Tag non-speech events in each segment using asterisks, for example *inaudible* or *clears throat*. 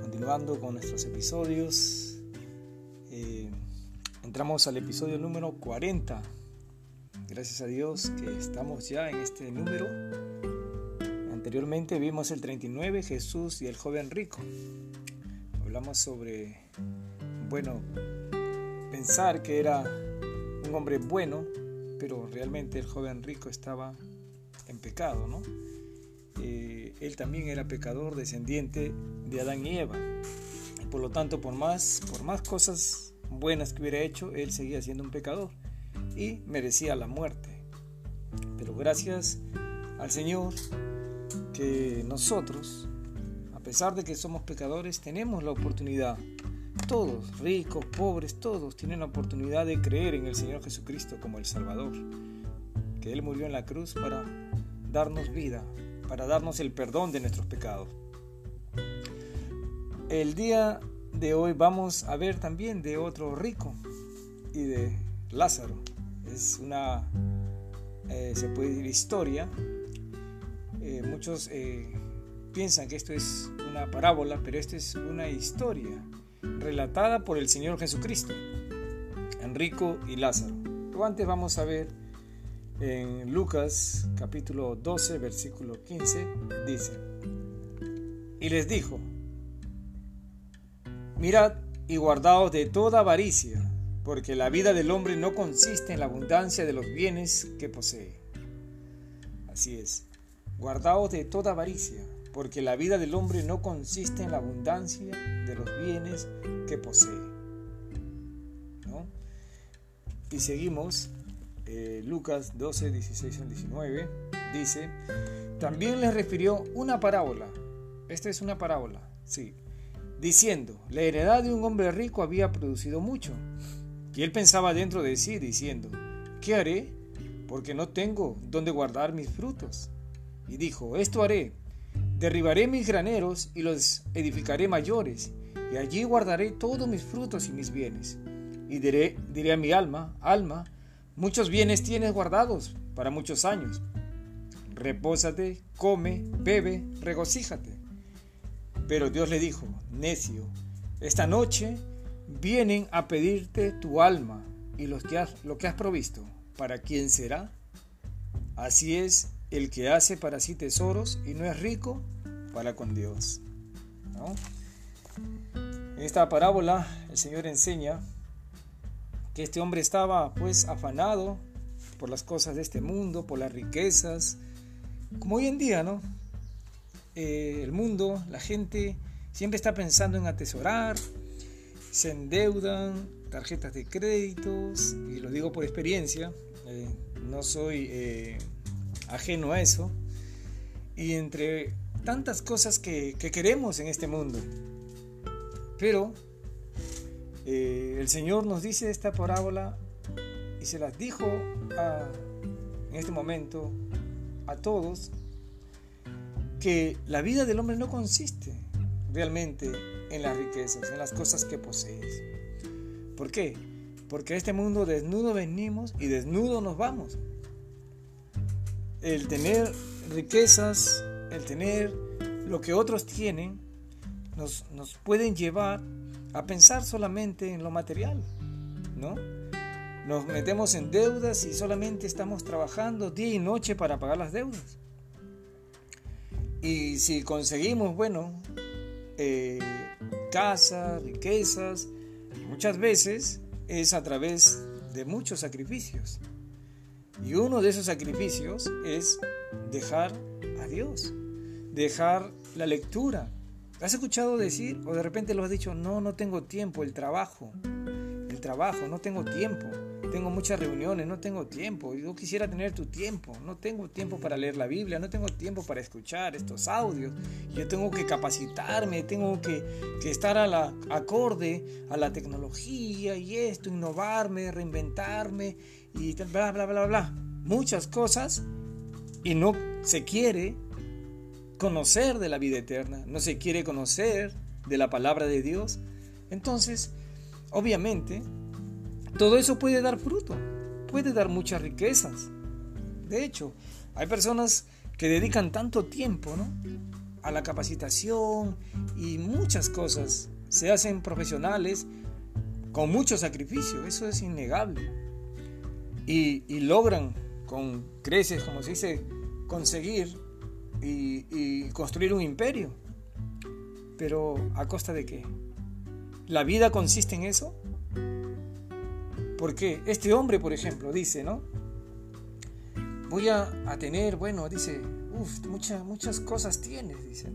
continuando con nuestros episodios. Eh, entramos al episodio número 40. Gracias a Dios que estamos ya en este número. Anteriormente vimos el 39, Jesús y el joven rico. Hablamos sobre, bueno, pensar que era un hombre bueno, pero realmente el joven rico estaba en pecado, ¿no? Él también era pecador, descendiente de Adán y Eva. por lo tanto, por más, por más cosas buenas que hubiera hecho, él seguía siendo un pecador y merecía la muerte. Pero gracias al Señor que nosotros, a pesar de que somos pecadores, tenemos la oportunidad, todos, ricos, pobres, todos, tienen la oportunidad de creer en el Señor Jesucristo como el Salvador, que Él murió en la cruz para darnos vida, para darnos el perdón de nuestros pecados. El día de hoy vamos a ver también de otro rico y de Lázaro. Es una, eh, se puede decir, historia. Eh, muchos eh, piensan que esto es una parábola, pero esto es una historia relatada por el Señor Jesucristo, Enrico y Lázaro. Pero antes vamos a ver en Lucas capítulo 12, versículo 15, dice, y les dijo, mirad y guardaos de toda avaricia, porque la vida del hombre no consiste en la abundancia de los bienes que posee. Así es, guardaos de toda avaricia, porque la vida del hombre no consiste en la abundancia de los bienes que posee. Y seguimos eh, Lucas 12, 16 al 19, dice, también les refirió una parábola. Esta es una parábola, sí. Diciendo, la heredad de un hombre rico había producido mucho. Y él pensaba dentro de sí, diciendo, ¿qué haré? Porque no tengo donde guardar mis frutos. Y dijo, esto haré, derribaré mis graneros y los edificaré mayores, y allí guardaré todos mis frutos y mis bienes. Y diré, diré a mi alma, alma, Muchos bienes tienes guardados para muchos años. Repósate, come, bebe, regocíjate. Pero Dios le dijo, necio, esta noche vienen a pedirte tu alma y lo que has, lo que has provisto. ¿Para quién será? Así es el que hace para sí tesoros y no es rico para con Dios. En esta parábola el Señor enseña que este hombre estaba pues afanado por las cosas de este mundo, por las riquezas, como hoy en día, ¿no? Eh, el mundo, la gente siempre está pensando en atesorar, se endeudan, tarjetas de créditos, y lo digo por experiencia, eh, no soy eh, ajeno a eso, y entre tantas cosas que, que queremos en este mundo, pero eh, el Señor nos dice esta parábola y se las dijo en este momento a todos que la vida del hombre no consiste realmente en las riquezas, en las cosas que posees. ¿Por qué? Porque a este mundo desnudo venimos y desnudo nos vamos. El tener riquezas, el tener lo que otros tienen, nos, nos pueden llevar a pensar solamente en lo material, ¿no? Nos metemos en deudas y solamente estamos trabajando día y noche para pagar las deudas. Y si conseguimos, bueno, eh, casas, riquezas, muchas veces es a través de muchos sacrificios. Y uno de esos sacrificios es dejar a Dios, dejar la lectura, ¿Has escuchado decir o de repente lo has dicho, no, no tengo tiempo, el trabajo, el trabajo, no tengo tiempo, tengo muchas reuniones, no tengo tiempo, yo quisiera tener tu tiempo, no tengo tiempo para leer la Biblia, no tengo tiempo para escuchar estos audios, yo tengo que capacitarme, tengo que, que estar a la acorde a la tecnología y esto, innovarme, reinventarme y bla, bla, bla, bla, muchas cosas y no se quiere conocer de la vida eterna, no se quiere conocer de la palabra de Dios, entonces, obviamente, todo eso puede dar fruto, puede dar muchas riquezas. De hecho, hay personas que dedican tanto tiempo, ¿no? a la capacitación y muchas cosas. Se hacen profesionales con mucho sacrificio, eso es innegable. Y, logran con creces, como se dice, conseguir y, construir un imperio. Pero ¿a costa de qué? ¿La vida consiste en eso? Porque este hombre, por ejemplo, dice, ¿no? Voy a, tener, bueno, dice, uff, muchas, muchas cosas tienes, dice.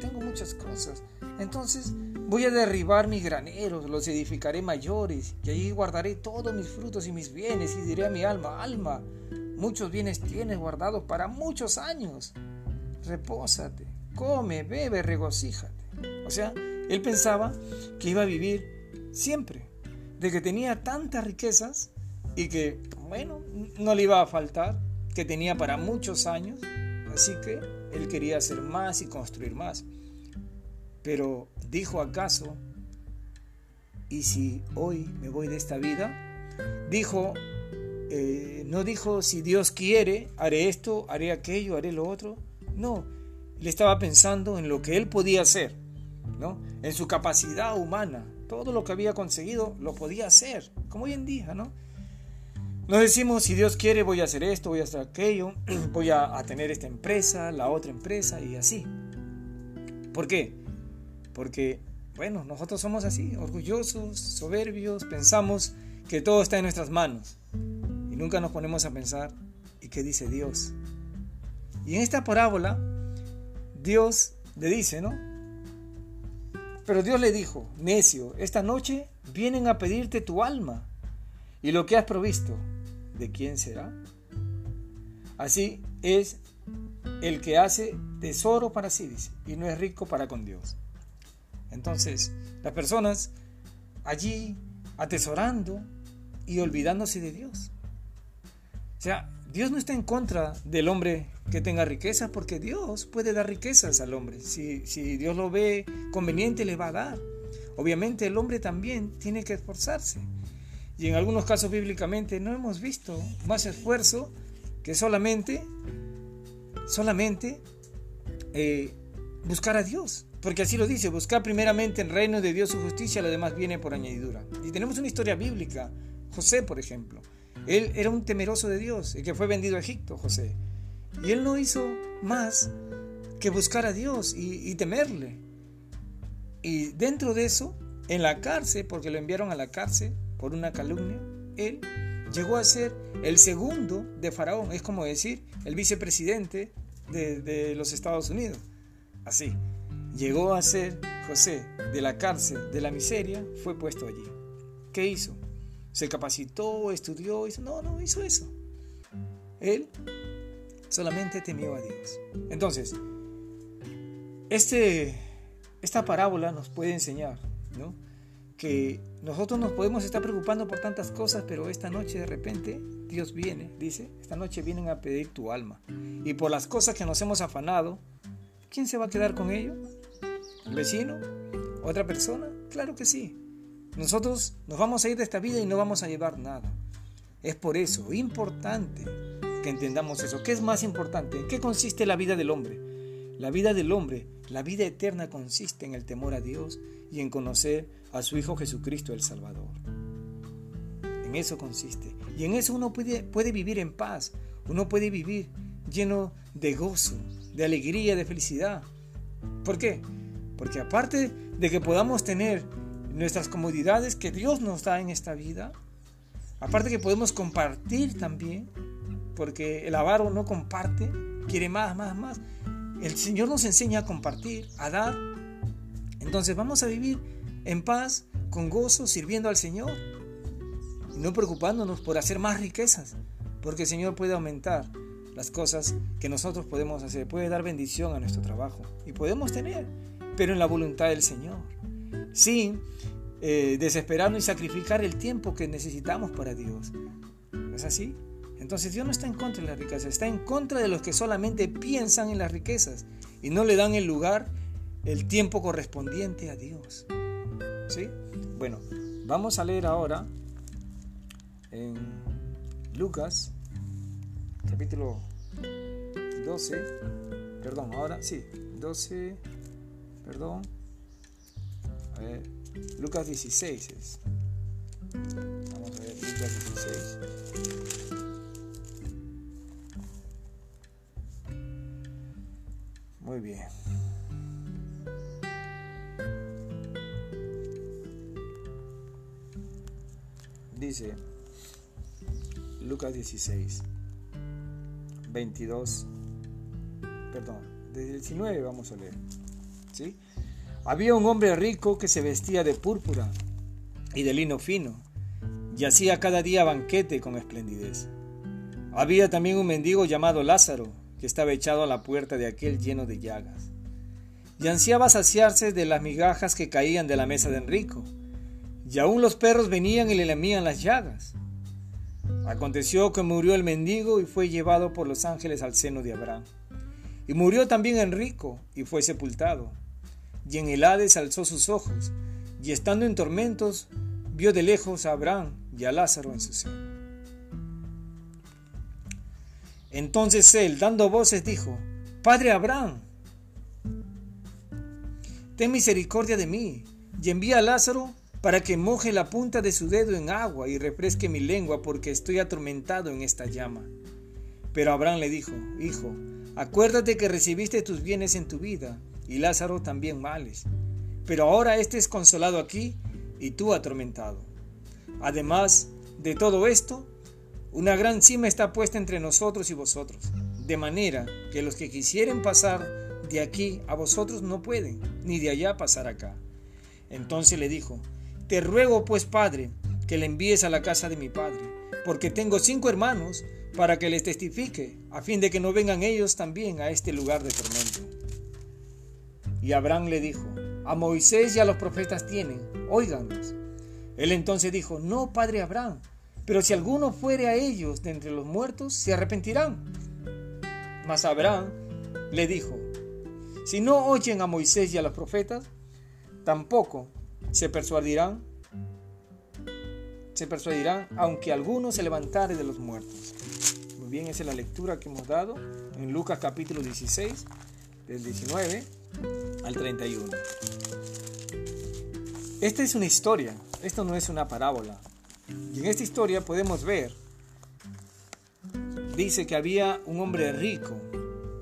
Tengo muchas cosas. Entonces voy a derribar mis graneros, los edificaré mayores, y allí guardaré todos mis frutos y mis bienes, y diré a mi alma, alma, muchos bienes tienes guardados para muchos años. Repósate, come, bebe, regocíjate. O sea, él pensaba que iba a vivir siempre, de que tenía tantas riquezas y que, bueno, no le iba a faltar, que tenía para muchos años, así que él quería hacer más y construir más. Pero dijo acaso, ¿y si hoy me voy de esta vida? Dijo, eh, no dijo si Dios quiere, haré esto, haré aquello, haré lo otro. No, le estaba pensando en lo que él podía hacer, ¿no? En su capacidad humana, todo lo que había conseguido lo podía hacer, como hoy en día, ¿no? Nos decimos, si Dios quiere, voy a hacer esto, voy a hacer aquello, *clears throat* voy a, tener esta empresa, la otra empresa y así. ¿Por qué? Porque, bueno, nosotros somos así, orgullosos, soberbios, pensamos que todo está en nuestras manos y nunca nos ponemos a pensar, ¿y qué dice Dios? Y en esta parábola, Dios le dice, ¿no? Pero Dios le dijo, necio, esta noche vienen a pedirte tu alma y lo que has provisto, ¿de quién será? Así es el que hace tesoro para sí, dice, y no es rico para con Dios. Entonces, las personas allí atesorando y olvidándose de Dios. O sea, Dios no está en contra del hombre que tenga riqueza, porque Dios puede dar riquezas al hombre. Si, si Dios lo ve conveniente, le va a dar. Obviamente el hombre también tiene que esforzarse. Y en algunos casos bíblicamente no hemos visto más esfuerzo que solamente, solamente eh, buscar a Dios. Porque así lo dice, buscar primeramente el reino de Dios su justicia, lo demás viene por añadidura. Y tenemos una historia bíblica, José por ejemplo. Él era un temeroso de Dios, el que fue vendido a Egipto, José. Y él no hizo más que buscar a Dios y, y temerle. Y dentro de eso, en la cárcel, porque lo enviaron a la cárcel, por una calumnia, él llegó a ser el segundo de Faraón, es como decir, el vicepresidente de, los Estados Unidos. Así, llegó a ser José de la cárcel, de la miseria, fue puesto allí. ¿Qué hizo? Se capacitó, estudió, hizo, no, no hizo eso. Él solamente temió a Dios. Entonces, este, esta parábola nos puede enseñar, ¿no? que nosotros nos podemos estar preocupando por tantas cosas, pero esta noche de repente Dios viene, dice, esta noche vienen a pedir tu alma. Y por las cosas que nos hemos afanado, ¿quién se va a quedar con ello? ¿El vecino? ¿Otra persona? Claro que sí. Nosotros nos vamos a ir de esta vida y no vamos a llevar nada. Es por eso importante que entendamos eso. ¿Qué es más importante? ¿En qué consiste la vida del hombre? La vida del hombre, la vida eterna consiste en el temor a Dios y en conocer a su Hijo Jesucristo el Salvador. En eso consiste. Y en eso uno puede, puede vivir en paz. Uno puede vivir lleno de gozo, de alegría, de felicidad. ¿Por qué? Porque aparte de que podamos tener nuestras comodidades que Dios nos da en esta vida, aparte que podemos compartir también, porque el avaro no comparte, quiere más, más, más. El Señor nos enseña a compartir, a dar. Entonces vamos a vivir en paz, con gozo, sirviendo al Señor. Y no preocupándonos por hacer más riquezas, porque el Señor puede aumentar las cosas que nosotros podemos hacer, puede dar bendición a nuestro trabajo y podemos tener, pero en la voluntad del Señor, sin eh, desesperarnos y sacrificar el tiempo que necesitamos para Dios. ¿No es así? Entonces Dios no está en contra de las riquezas, está en contra de los que solamente piensan en las riquezas y no le dan el lugar, el tiempo correspondiente a Dios. ¿Sí? Bueno, vamos a leer ahora en Lucas, capítulo 12, perdón, ahora sí, 12, perdón, Lucas 16 es. Vamos a ver, Lucas 16. Muy bien. Dice Lucas 16, 22, perdón, desde el 19 vamos a leer. ¿sí? Había un hombre rico que se vestía de púrpura y de lino fino, y hacía cada día banquete con esplendidez. Había también un mendigo llamado Lázaro, que estaba echado a la puerta de aquel lleno de llagas, y ansiaba saciarse de las migajas que caían de la mesa de Enrico, y aún los perros venían y le lamían las llagas. Aconteció que murió el mendigo y fue llevado por los ángeles al seno de Abraham. Y murió también Enrico y fue sepultado y en el Hades alzó sus ojos, y estando en tormentos, vio de lejos a Abraham y a Lázaro en su seno. Entonces él, dando voces, dijo, Padre Abraham, ten misericordia de mí, y envía a Lázaro para que moje la punta de su dedo en agua y refresque mi lengua, porque estoy atormentado en esta llama. Pero Abraham le dijo, Hijo, acuérdate que recibiste tus bienes en tu vida, y Lázaro también males. Pero ahora éste es consolado aquí y tú atormentado. Además de todo esto, una gran cima está puesta entre nosotros y vosotros, de manera que los que quisieren pasar de aquí a vosotros no pueden, ni de allá pasar acá. Entonces le dijo, Te ruego pues, Padre, que le envíes a la casa de mi Padre, porque tengo cinco hermanos, para que les testifique, a fin de que no vengan ellos también a este lugar de tormento. Y Abraham le dijo, a Moisés y a los profetas tienen, óiganlos. Él entonces dijo, no, padre Abraham, pero si alguno fuere a ellos de entre los muertos, se arrepentirán. Mas Abraham le dijo, si no oyen a Moisés y a los profetas, tampoco se persuadirán, se persuadirán, aunque alguno se levantare de los muertos. Muy bien, esa es la lectura que hemos dado en Lucas capítulo 16, del 19 al 31. Esta es una historia, esto no es una parábola. Y en esta historia podemos ver, dice que había un hombre rico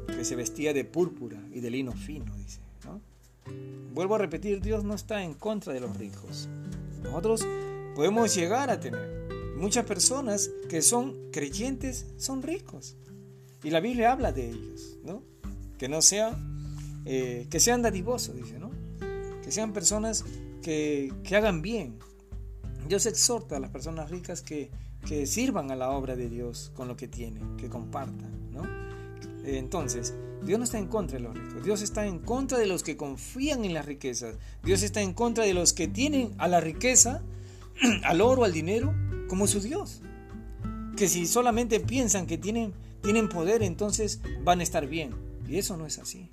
que se vestía de púrpura y de lino fino, dice. Vuelvo a repetir, Dios no está en contra de los ricos. Nosotros podemos llegar a tener. Muchas personas que son creyentes son ricos. Y la Biblia habla de ellos, ¿no? Que no sean eh, que sean dadivosos, dice, ¿no? Que sean personas que, hagan bien. Dios exhorta a las personas ricas que, que, sirvan a la obra de Dios con lo que tienen, que compartan, ¿no? Entonces, Dios no está en contra de los ricos, Dios está en contra de los que confían en las riquezas, Dios está en contra de los que tienen a la riqueza, *clears throat* al oro, al dinero, como su Dios. Que si solamente piensan que tienen, tienen poder, entonces van a estar bien. Y eso no es así.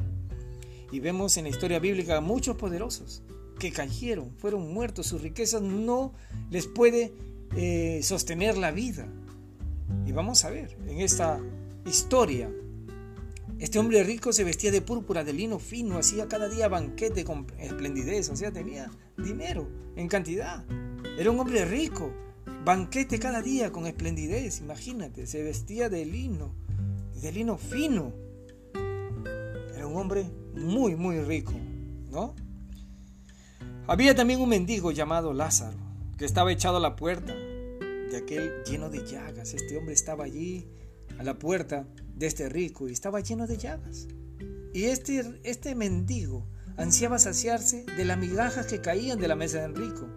Y vemos en la historia bíblica muchos poderosos que cayeron, fueron muertos, sus riquezas no les puede eh, sostener la vida. Y vamos a ver, en esta historia, este hombre rico se vestía de púrpura, de lino fino, hacía cada día banquete con esplendidez, o sea, tenía dinero en cantidad. Era un hombre rico, banquete cada día con esplendidez, imagínate, se vestía de lino, de lino fino. Era un hombre muy, muy rico, ¿no? Había también un mendigo llamado Lázaro, que estaba echado a la puerta de aquel lleno de llagas. Este hombre estaba allí a la puerta de este rico y estaba lleno de llagas. Y este, este mendigo ansiaba saciarse de las migajas que caían de la mesa del rico,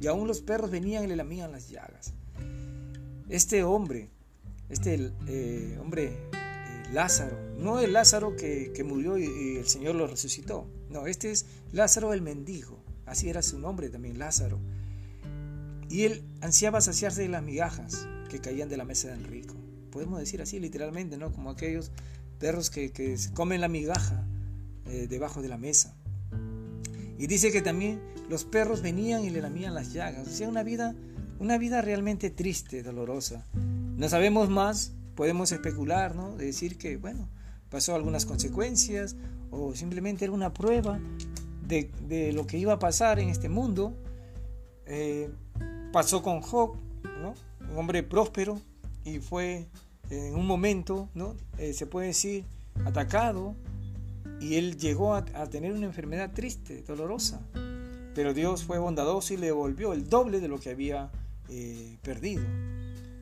y aún los perros venían y le lamían las llagas. Este hombre, este eh, hombre Lázaro, no el Lázaro que, murió y, el Señor lo resucitó, no, este es Lázaro el mendigo, así era su nombre también, Lázaro. Y él ansiaba saciarse de las migajas que caían de la mesa del rico. Podemos decir así literalmente, ¿no? Como aquellos perros que, que comen la migaja eh, debajo de la mesa. Y dice que también los perros venían y le lamían las llagas. O sea, una vida, una vida realmente triste, dolorosa. No sabemos más podemos especular, ¿no? De decir que, bueno, pasó algunas consecuencias o simplemente era una prueba de, lo que iba a pasar en este mundo. Eh, pasó con Job, un hombre próspero, y fue en un momento, ¿no? Eh, se puede decir, atacado, y él llegó a, tener una enfermedad triste, dolorosa. Pero Dios fue bondadoso y le devolvió el doble de lo que había eh, perdido.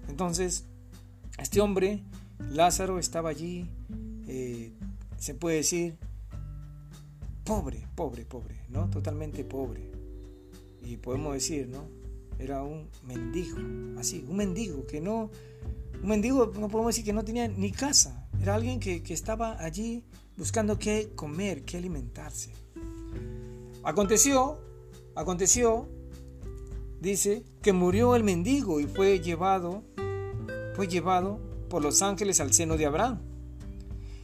Entonces, este hombre, Lázaro, estaba allí, se puede decir, pobre, pobre, pobre, ¿no? Totalmente pobre. Y podemos decir, ¿no? Era un mendigo, así, un mendigo que no, un mendigo no podemos decir que no tenía ni casa, era alguien que, que estaba allí buscando qué comer, qué alimentarse. Aconteció, aconteció, dice, que murió el mendigo y fue llevado, fue llevado por los ángeles al seno de Abraham.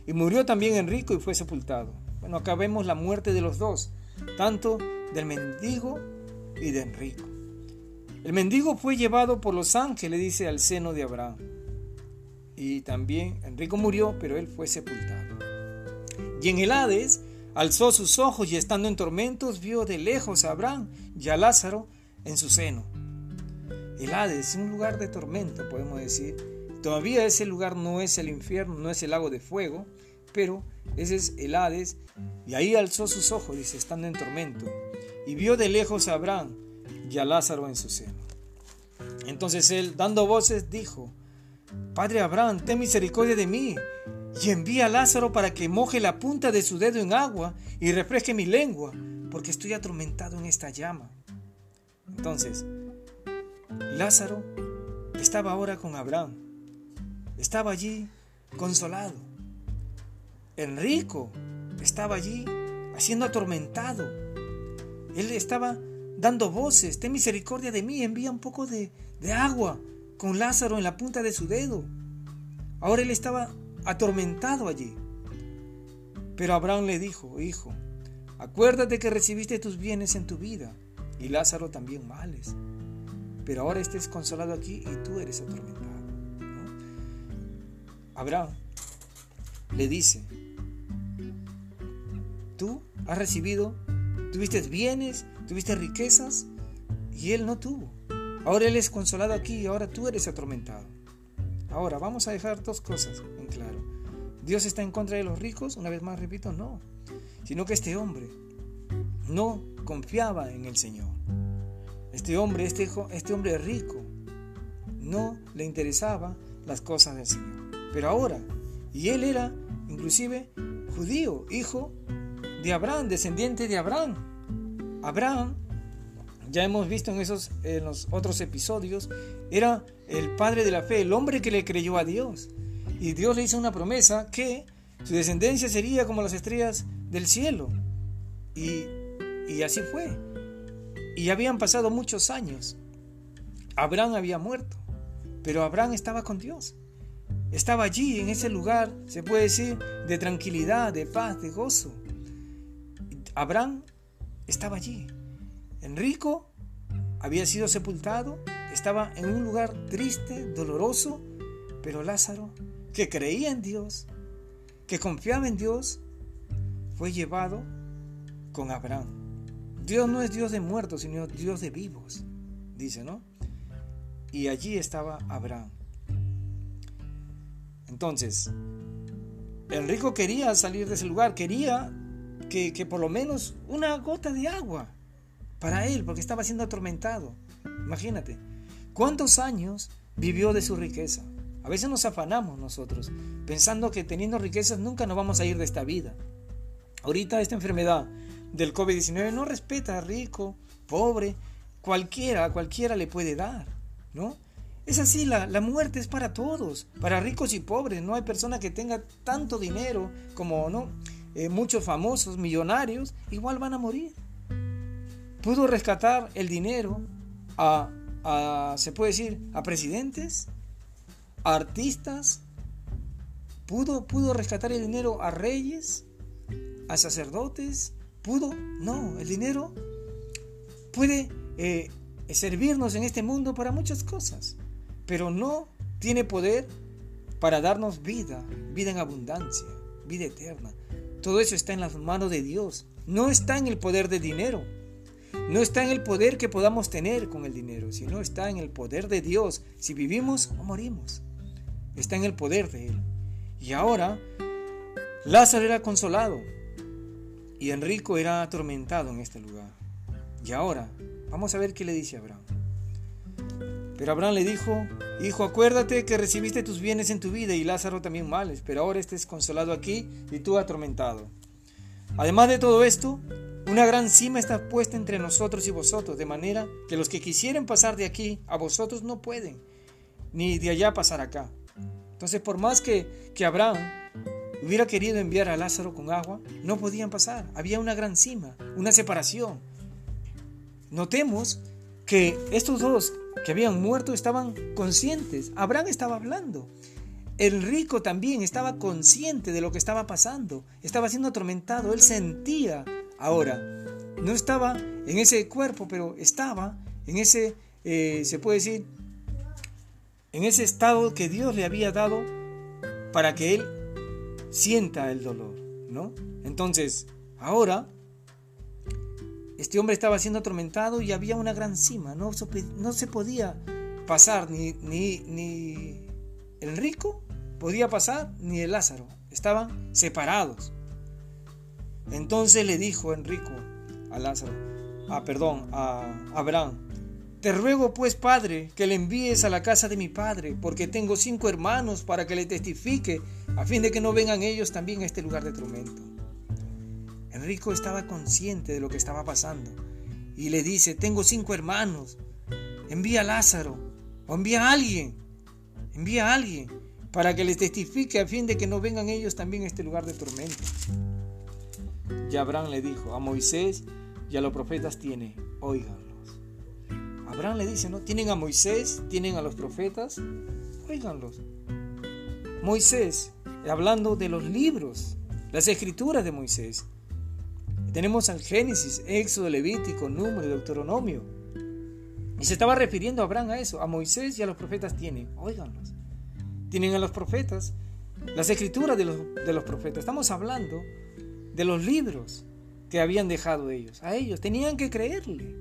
Y murió también Enrico y fue sepultado. Bueno, acá vemos la muerte de los dos, tanto del mendigo y de Enrico. El mendigo fue llevado por los ángeles, dice, al seno de Abraham. Y también Enrico murió, pero él fue sepultado. Y en el Hades alzó sus ojos y estando en tormentos vio de lejos a Abraham y a Lázaro en su seno. El Hades es un lugar de tormento, podemos decir. Todavía ese lugar no es el infierno, no es el lago de fuego, pero ese es el Hades, y ahí alzó sus ojos, dice, estando en tormento, y vio de lejos a Abraham y a Lázaro en su seno. Entonces él, dando voces, dijo, Padre Abraham, ten misericordia de mí, y envía a Lázaro para que moje la punta de su dedo en agua y refresque mi lengua, porque estoy atormentado en esta llama. Entonces, Lázaro estaba ahora con Abraham, estaba allí consolado. Enrico estaba allí haciendo atormentado. Él estaba dando voces, ten misericordia de mí, envía un poco de, de agua con Lázaro en la punta de su dedo. Ahora él estaba atormentado allí. Pero Abraham le dijo, hijo, acuérdate que recibiste tus bienes en tu vida y Lázaro también males. Pero ahora estés consolado aquí y tú eres atormentado. Abraham le dice, Tú has recibido, tuviste bienes, tuviste riquezas y él no tuvo. Ahora él es consolado aquí y ahora tú eres atormentado. Ahora vamos a dejar dos cosas en claro. Dios está en contra de los ricos, una vez más repito, no, sino que este hombre no confiaba en el Señor. Este hombre, este, este hombre rico, no le interesaba las cosas del Señor. Pero ahora, y él era inclusive judío, hijo de Abraham, descendiente de Abraham. Abraham, ya hemos visto en esos en los otros episodios, era el padre de la fe, el hombre que le creyó a Dios. Y Dios le hizo una promesa que su descendencia sería como las estrellas del cielo. Y así fue. Y habían pasado muchos años. Abraham había muerto, pero Abraham estaba con Dios. Estaba allí, en ese lugar, se puede decir, de tranquilidad, de paz, de gozo. Abraham estaba allí. Enrico había sido sepultado, estaba en un lugar triste, doloroso, pero Lázaro, que creía en Dios, que confiaba en Dios, fue llevado con Abraham. Dios no es Dios de muertos, sino Dios de vivos, dice, ¿no? Y allí estaba Abraham. Entonces, Enrico quería salir de ese lugar, quería que, por lo menos una gota de agua para él, porque estaba siendo atormentado. Imagínate, ¿cuántos años vivió de su riqueza? A veces nos afanamos nosotros, pensando que teniendo riquezas nunca nos vamos a ir de esta vida. Ahorita esta enfermedad del COVID-19 no respeta a rico, pobre, cualquiera, cualquiera le puede dar, ¿no? Es así, la, la, muerte es para todos, para ricos y pobres. No hay persona que tenga tanto dinero como, ¿no? Eh, muchos famosos, millonarios, igual van a morir. Pudo rescatar el dinero a, se puede decir, a presidentes, a artistas, pudo, pudo rescatar el dinero a reyes, a sacerdotes, no, el dinero puede eh, servirnos en este mundo para muchas cosas, pero no tiene poder para darnos vida, vida en abundancia, vida eterna. Todo eso está en las manos de Dios. No está en el poder de dinero. No está en el poder que podamos tener con el dinero, sino está en el poder de Dios, si vivimos o morimos. Está en el poder de Él. Y ahora, Lázaro era consolado y Enrico era atormentado en este lugar. Y ahora, vamos a ver qué le dice Abraham. Pero Abraham le dijo, Hijo, acuérdate que recibiste tus bienes en tu vida y Lázaro también males, pero ahora estés consolado aquí y tú atormentado. Además de todo esto, una gran cima está puesta entre nosotros y vosotros, de manera que los que quisieren pasar de aquí a vosotros no pueden, ni de allá pasar acá. Entonces, por más que, que Abraham hubiera querido enviar a Lázaro con agua, no podían pasar. Había una gran cima, una separación. Notemos que estos dos que habían muerto estaban conscientes. Abraham estaba hablando. El rico también estaba consciente de lo que estaba pasando. Estaba siendo atormentado. Él sentía ahora. No estaba en ese cuerpo, pero estaba en ese, eh, se puede decir, en ese estado que Dios le había dado para que él sienta el dolor, ¿no? Entonces, ahora este hombre estaba siendo atormentado y había una gran cima, no, se podía pasar ni, ni, ni el rico podía pasar ni el Lázaro, estaban separados. Entonces le dijo Enrico a Lázaro, ah, perdón, a Abraham, te ruego pues, Padre, que le envíes a la casa de mi Padre, porque tengo cinco hermanos para que le testifique, a fin de que no vengan ellos también a este lugar de tormento. Enrico estaba consciente de lo que estaba pasando y le dice, tengo cinco hermanos, envía a Lázaro o envía a alguien, envía a alguien para que les testifique a fin de que no vengan ellos también a este lugar de tormento. Y Abraham le dijo, a Moisés y a los profetas tiene, oíganlos. Abraham le dice, ¿no? Tienen a Moisés, tienen a los profetas, oíganlos. Moisés, hablando de los libros, las escrituras de Moisés, tenemos al Génesis, Éxodo, Levítico, Número, Deuteronomio. Y se estaba refiriendo a Abraham a eso, a Moisés y a los profetas tienen, óiganlos. Tienen a los profetas, las escrituras de los, de los profetas. Estamos hablando de los libros que habían dejado ellos. A ellos tenían que creerle.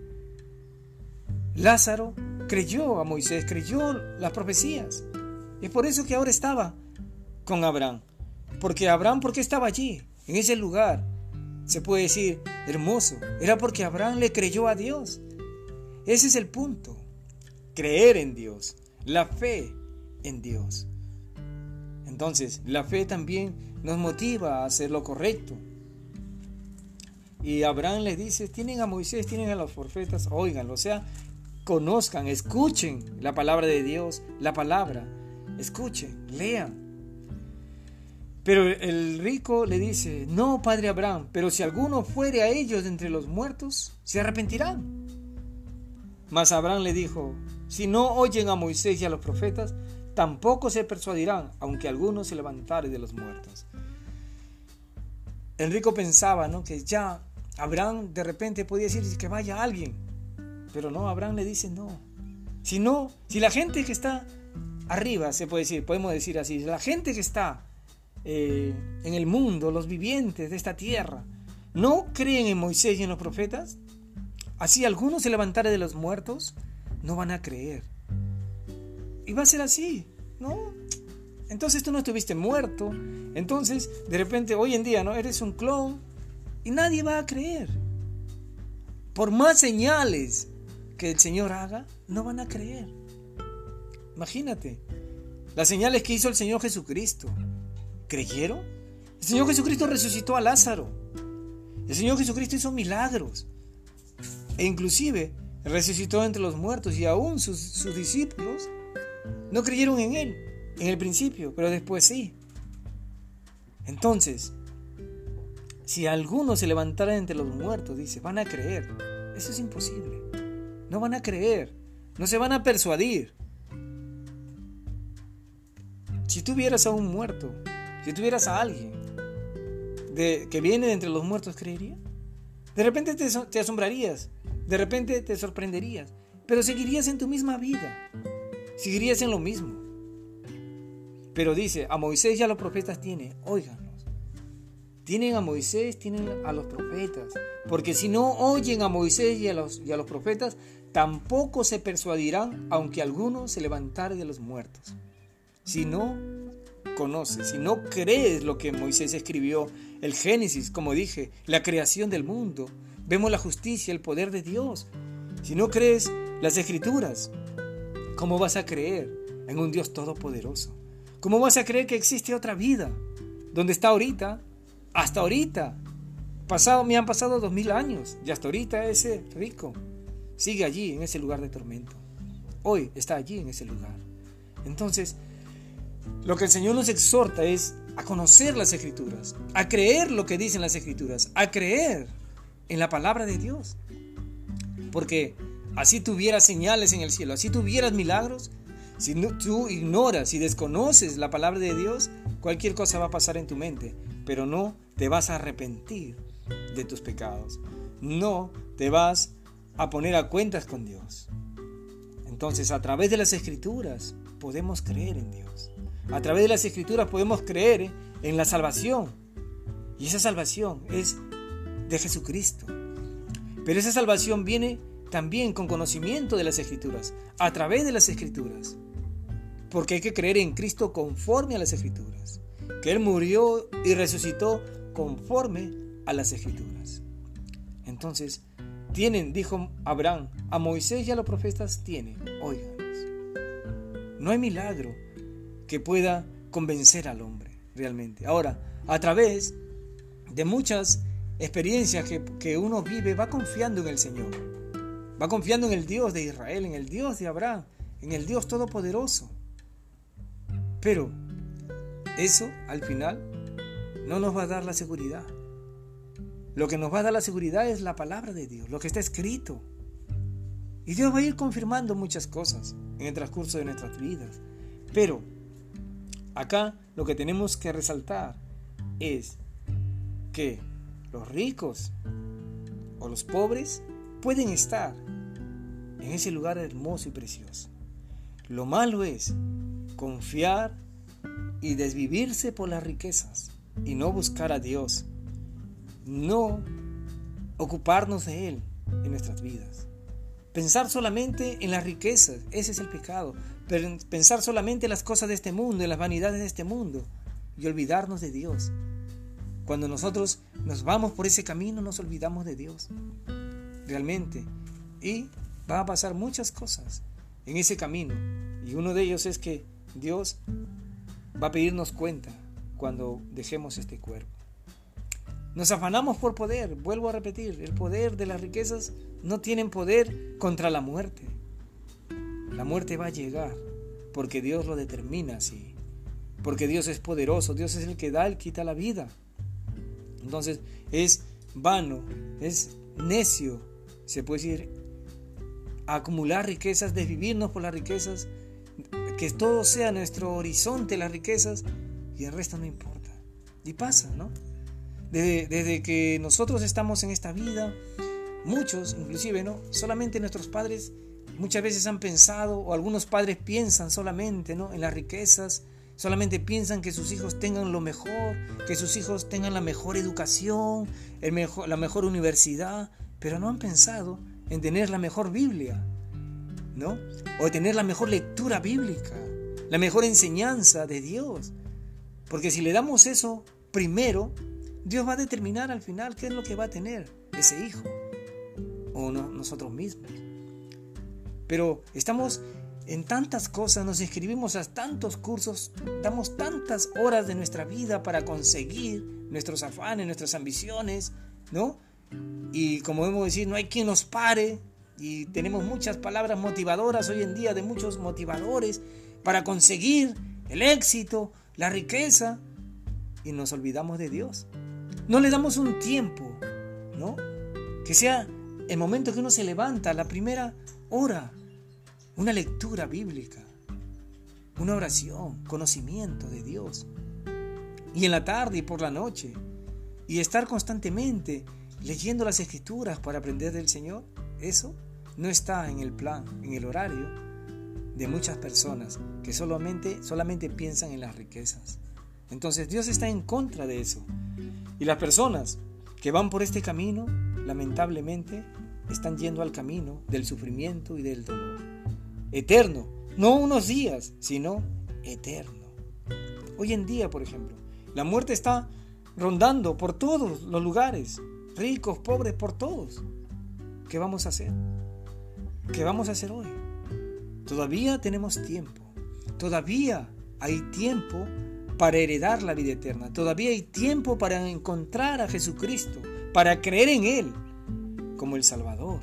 Lázaro creyó a Moisés, creyó las profecías. Es por eso que ahora estaba con Abraham. Porque Abraham, ¿por qué estaba allí? En ese lugar se puede decir, hermoso. Era porque Abraham le creyó a Dios. Ese es el punto. Creer en Dios. La fe en Dios. Entonces, la fe también nos motiva a hacer lo correcto. Y Abraham le dice, tienen a Moisés, tienen a los profetas, oiganlo. O sea, conozcan, escuchen la palabra de Dios, la palabra. Escuchen, lean. Pero el rico le dice, no, padre Abraham, pero si alguno fuere a ellos entre los muertos, se arrepentirán. Mas Abraham le dijo, si no oyen a Moisés y a los profetas, tampoco se persuadirán, aunque alguno se levantare de los muertos. El rico pensaba ¿no? que ya Abraham de repente podía decir que vaya alguien, pero no, Abraham le dice no. Si no, si la gente que está arriba, se puede decir, podemos decir así, la gente que está eh, en el mundo, los vivientes de esta tierra, no creen en Moisés y en los profetas, así algunos se levantare de los muertos, no van a creer. Y va a ser así, ¿no? Entonces tú no estuviste muerto, entonces de repente hoy en día no eres un clon y nadie va a creer. Por más señales que el Señor haga, no van a creer. Imagínate, las señales que hizo el Señor Jesucristo, ¿Creyeron? El Señor Jesucristo resucitó a Lázaro. El Señor Jesucristo hizo milagros. E inclusive resucitó entre los muertos y aún sus, discípulos no creyeron en Él en el principio, pero después sí. Entonces, si alguno se levantara entre los muertos, dice, van a creer. Eso es imposible. No van a creer. No se van a persuadir. Si tú vieras a un muerto si tuvieras a alguien de, que viene de entre los muertos, ¿creería? De repente te, asombrarías, de repente te sorprenderías, pero seguirías en tu misma vida, seguirías en lo mismo. Pero dice, a Moisés y a los profetas tiene, óiganlos. Tienen a Moisés, tienen a los profetas. Porque si no oyen a Moisés y a los, y a los profetas, tampoco se persuadirán, aunque alguno se levantare de los muertos. Si no conoces, si no crees lo que Moisés escribió, el Génesis, como dije, la creación del mundo, vemos la justicia, el poder de Dios. Si no crees las escrituras, ¿cómo vas a creer en un Dios todopoderoso? ¿Cómo vas a creer que existe otra vida? ¿Dónde está ahorita? Hasta ahorita. Me han pasado dos mil años y hasta ahorita ese rico sigue allí en ese lugar de tormento. Hoy está allí en ese lugar. Entonces, lo que el Señor nos exhorta es a conocer las escrituras, a creer lo que dicen las escrituras, a creer en la palabra de Dios. Porque así tuvieras señales en el cielo, así tuvieras milagros, si tú ignoras y desconoces la palabra de Dios, cualquier cosa va a pasar en tu mente, pero no te vas a arrepentir de tus pecados. No te vas a poner a cuentas con Dios. Entonces, a través de las escrituras podemos creer en Dios. A través de las escrituras podemos creer en la salvación. Y esa salvación es de Jesucristo. Pero esa salvación viene también con conocimiento de las escrituras, a través de las escrituras. Porque hay que creer en Cristo conforme a las escrituras. Que Él murió y resucitó conforme a las escrituras. Entonces, tienen, dijo Abraham, a Moisés y a los profetas tienen, óiganos. No hay milagro que pueda convencer al hombre, realmente. Ahora, a través de muchas experiencias que, que uno vive, va confiando en el Señor. Va confiando en el Dios de Israel, en el Dios de Abraham, en el Dios Todopoderoso. Pero eso al final no nos va a dar la seguridad. Lo que nos va a dar la seguridad es la palabra de Dios, lo que está escrito. Y Dios va a ir confirmando muchas cosas en el transcurso de nuestras vidas. Pero acá lo que tenemos que resaltar es que los ricos o los pobres pueden estar en ese lugar hermoso y precioso. Lo malo es confiar y desvivirse por las riquezas y no buscar a Dios, no ocuparnos de Él en nuestras vidas. Pensar solamente en las riquezas, ese es el pecado. Pensar solamente en las cosas de este mundo, en las vanidades de este mundo y olvidarnos de Dios. Cuando nosotros nos vamos por ese camino nos olvidamos de Dios. Realmente. Y va a pasar muchas cosas en ese camino. Y uno de ellos es que Dios va a pedirnos cuenta cuando dejemos este cuerpo. Nos afanamos por poder, vuelvo a repetir, el poder de las riquezas no tienen poder contra la muerte. La muerte va a llegar porque Dios lo determina así. Porque Dios es poderoso, Dios es el que da, el quita la vida. Entonces es vano, es necio, se puede decir, acumular riquezas, desvivirnos por las riquezas, que todo sea nuestro horizonte, las riquezas, y el resto no importa. Y pasa, ¿no? Desde, desde, que nosotros estamos en esta vida, muchos, inclusive, ¿no? Solamente nuestros padres muchas veces han pensado, o algunos padres piensan solamente, ¿no? En las riquezas, solamente piensan que sus hijos tengan lo mejor, que sus hijos tengan la mejor educación, la mejor universidad, pero no han pensado en tener la mejor Biblia, ¿no? O tener la mejor lectura bíblica, la mejor enseñanza de Dios. Porque si le damos eso primero, Dios va a determinar al final qué es lo que va a tener ese hijo o nosotros mismos. Pero estamos en tantas cosas, nos inscribimos a tantos cursos, damos tantas horas de nuestra vida para conseguir nuestros afanes, nuestras ambiciones, ¿no? Y como debemos decir, no hay quien nos pare. Y tenemos muchas palabras motivadoras hoy en día de muchos motivadores para conseguir el éxito, la riqueza. Y nos olvidamos de Dios. No le damos un tiempo, ¿no? Que sea el momento que uno se levanta, la primera hora, una lectura bíblica, una oración, conocimiento de Dios. Y en la tarde y por la noche. Y estar constantemente leyendo las escrituras para aprender del Señor, eso no está en el plan, en el horario de muchas personas que solamente, solamente piensan en las riquezas. Entonces Dios está en contra de eso. Y las personas que van por este camino, lamentablemente, están yendo al camino del sufrimiento y del dolor. Eterno, no unos días, sino eterno. Hoy en día, por ejemplo, la muerte está rondando por todos los lugares, ricos, pobres, por todos. ¿Qué vamos a hacer? ¿Qué vamos a hacer hoy? Todavía tenemos tiempo. Todavía hay tiempo para heredar la vida eterna. Todavía hay tiempo para encontrar a Jesucristo, para creer en Él como el Salvador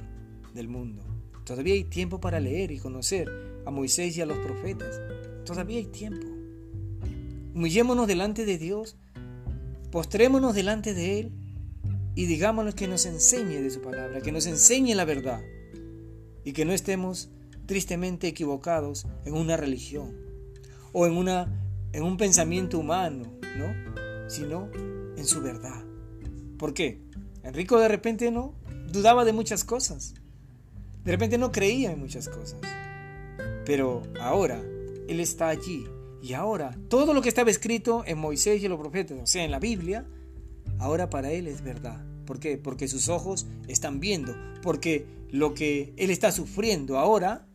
del mundo. Todavía hay tiempo para leer y conocer a Moisés y a los profetas. Todavía hay tiempo. Humillémonos delante de Dios, postrémonos delante de Él y digámosle que nos enseñe de su palabra, que nos enseñe la verdad y que no estemos tristemente equivocados en una religión o en, una, en un pensamiento humano, ¿no? sino en su verdad. ¿Por qué? Enrico de repente no dudaba de muchas cosas. De repente no creía en muchas cosas. Pero ahora Él está allí. Y ahora todo lo que estaba escrito en Moisés y en los profetas, o sea, en la Biblia, ahora para Él es verdad. ¿Por qué? Porque sus ojos están viendo. Porque lo que Él está sufriendo ahora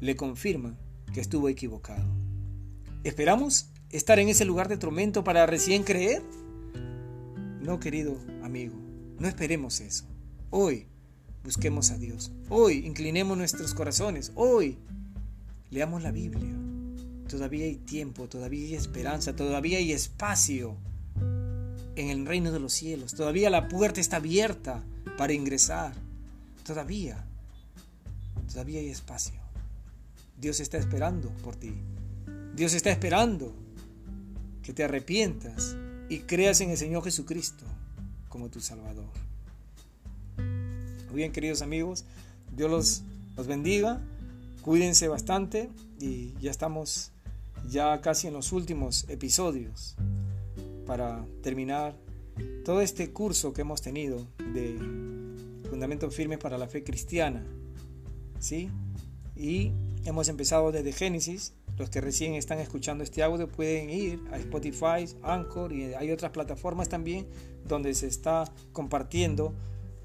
le confirma que estuvo equivocado. ¿Esperamos estar en ese lugar de tormento para recién creer? No, querido amigo, no esperemos eso. Hoy busquemos a Dios. Hoy inclinemos nuestros corazones. Hoy leamos la Biblia. Todavía hay tiempo, todavía hay esperanza, todavía hay espacio en el reino de los cielos. Todavía la puerta está abierta para ingresar. Todavía, todavía hay espacio. Dios está esperando por ti. Dios está esperando que te arrepientas y creas en el Señor Jesucristo como tu Salvador. Bien, queridos amigos, Dios los, los bendiga. Cuídense bastante y ya estamos ya casi en los últimos episodios para terminar todo este curso que hemos tenido de fundamentos firmes para la fe cristiana. ¿Sí? Y hemos empezado desde Génesis. Los que recién están escuchando este audio pueden ir a Spotify, Anchor y hay otras plataformas también donde se está compartiendo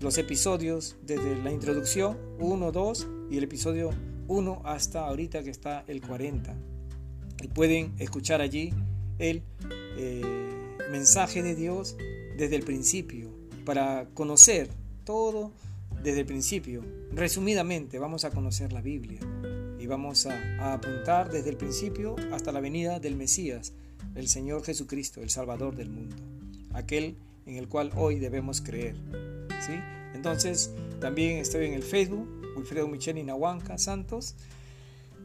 los episodios desde la introducción 1, 2 y el episodio 1 hasta ahorita que está el 40. Y pueden escuchar allí el eh, mensaje de Dios desde el principio para conocer todo desde el principio. Resumidamente vamos a conocer la Biblia y vamos a, a apuntar desde el principio hasta la venida del Mesías, el Señor Jesucristo, el Salvador del mundo, aquel en el cual hoy debemos creer. Entonces, también estoy en el Facebook, Wilfredo Micheli Nahuanca Santos.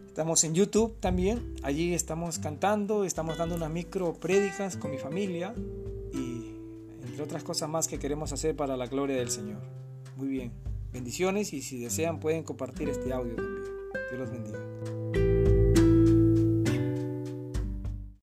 Estamos en YouTube también, allí estamos cantando, estamos dando unas micro prédicas con mi familia y entre otras cosas más que queremos hacer para la gloria del Señor. Muy bien, bendiciones y si desean pueden compartir este audio también. Dios los bendiga.